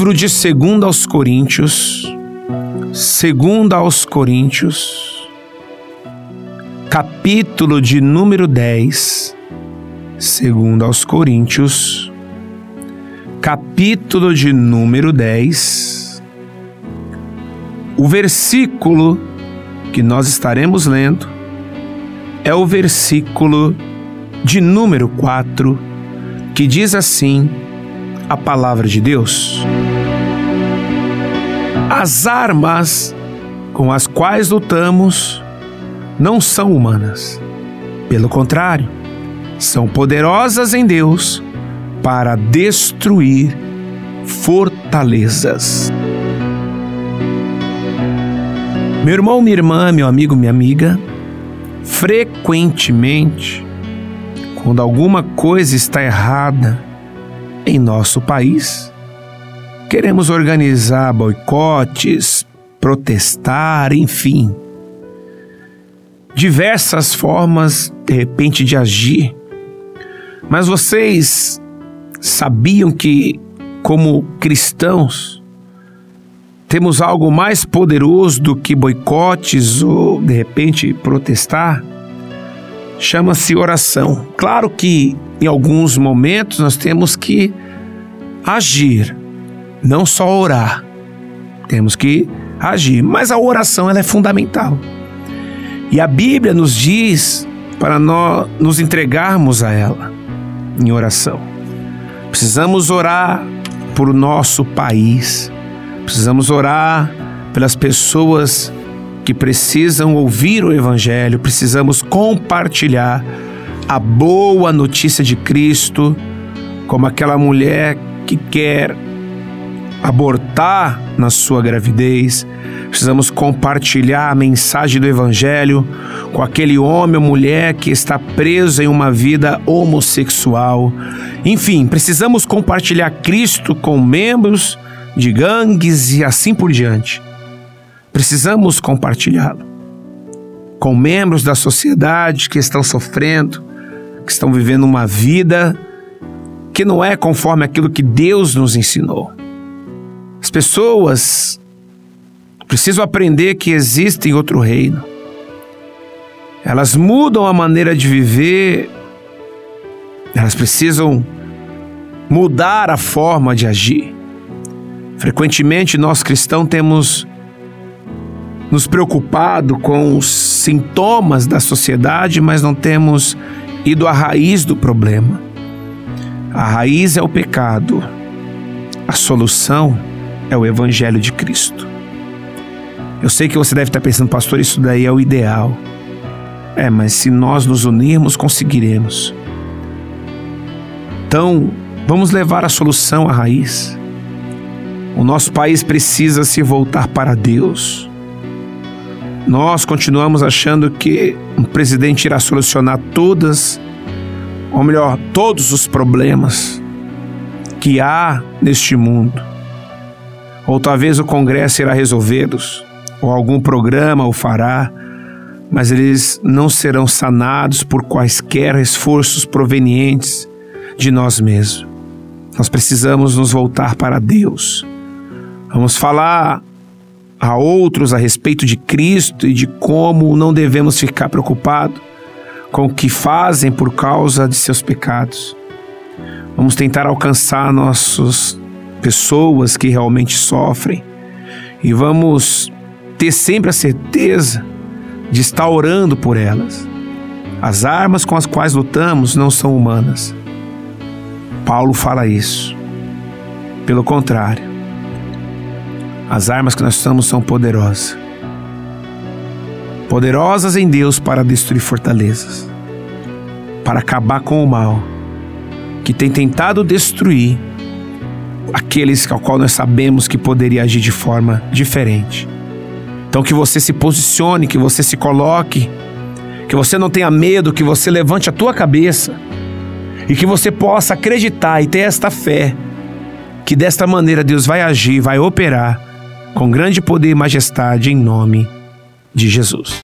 Livro de 2 aos Coríntios, 2 aos Coríntios, capítulo de número 10, 2 aos Coríntios, capítulo de número 10, o versículo que nós estaremos lendo é o versículo de número 4, que diz assim: a palavra de Deus. As armas com as quais lutamos não são humanas. Pelo contrário, são poderosas em Deus para destruir fortalezas. Meu irmão, minha irmã, meu amigo, minha amiga, frequentemente, quando alguma coisa está errada em nosso país, queremos organizar boicotes, protestar, enfim, diversas formas, de repente, de agir. Mas vocês sabiam que, como cristãos, temos algo mais poderoso do que boicotes ou, de repente, protestar? Chama-se oração. Claro que em alguns momentos nós temos que agir, não só orar. Temos que agir, mas a oração ela é fundamental. E a Bíblia nos diz para nós nos entregarmos a ela em oração. Precisamos orar por nosso país. Precisamos orar pelas pessoas que precisam ouvir o evangelho, precisamos compartilhar a boa notícia de Cristo, como aquela mulher que quer abortar na sua gravidez. Precisamos compartilhar a mensagem do Evangelho com aquele homem ou mulher que está preso em uma vida homossexual. Enfim, precisamos compartilhar Cristo com membros de gangues e assim por diante. Precisamos compartilhá-lo com membros da sociedade que estão sofrendo, que estão vivendo uma vida que não é conforme aquilo que Deus nos ensinou. As pessoas precisam aprender que existe outro reino. Elas mudam a maneira de viver, elas precisam mudar a forma de agir. Frequentemente, nós cristãos temos nos preocupado com os sintomas da sociedade, mas não temos ido à raiz do problema. A raiz é o pecado, a solução é o Evangelho de Cristo. Eu sei que você deve estar pensando, pastor, isso daí é o ideal. É, mas se nós nos unirmos, conseguiremos. Então, vamos levar a solução à raiz. O nosso país precisa se voltar para Deus. Nós continuamos achando que um presidente irá solucionar todas, ou melhor, todos os problemas que há neste mundo. Ou talvez o Congresso irá resolvê-los, ou algum programa o fará, mas eles não serão sanados por quaisquer esforços provenientes de nós mesmos. Nós precisamos nos voltar para Deus. Vamos falar a outros a respeito de Cristo e de como não devemos ficar preocupados com o que fazem por causa de seus pecados. Vamos tentar alcançar nossas pessoas que realmente sofrem e vamos ter sempre a certeza de estar orando por elas. As armas com as quais lutamos não são humanas. Paulo fala isso. Pelo contrário, as armas que nós estamos são poderosas. Poderosas em Deus para destruir fortalezas, para acabar com o mal que tem tentado destruir aqueles ao qual nós sabemos que poderia agir de forma diferente. Então que você se posicione, que você se coloque, que você não tenha medo, que você levante a tua cabeça e que você possa acreditar e ter esta fé que desta maneira Deus vai agir, vai operar com grande poder e majestade em nome de Jesus.